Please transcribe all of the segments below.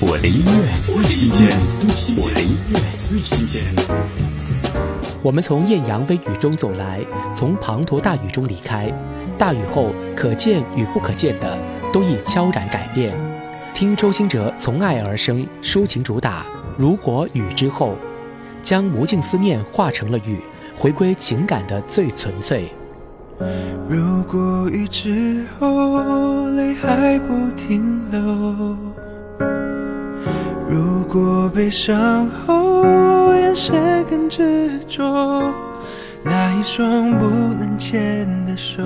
我的音乐最新鲜，我的音乐最新鲜。我们从艳阳微雨中走来，从滂沱大雨中离开。大雨后，可见与不可见的都已悄然改变。听周兴哲从爱而生抒情主打《如果雨之后》，将无尽思念化成了雨，回归情感的最纯粹。如果雨之后，泪还不停流。如果悲伤后眼神更执着，那一双不能牵的手，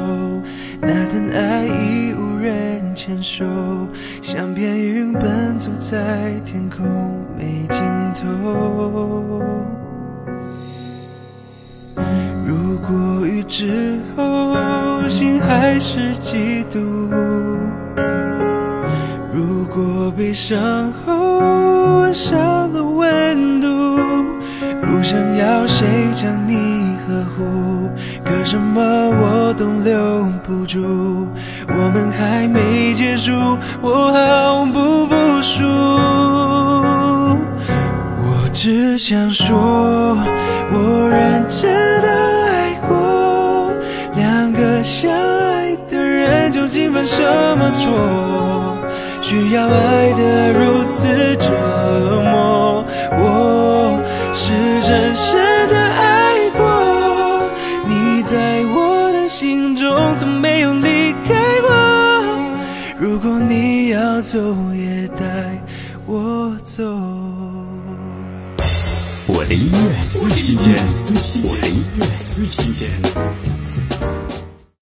那等爱已无人牵手，像片云奔走在天空没尽头。如果雨之后心还是嫉妒，我悲伤后。少了温度，不想要谁将你呵护，可什么我都留不住。我们还没结束，我毫不服输。我只想说，我认真的爱过，两个相爱的人究竟犯什么错？需要爱得如此折磨，我是深深的爱过，你在我的心中从没有离开过。如果你要走，也带我走。我的音乐最新鲜，我的音乐最新鲜。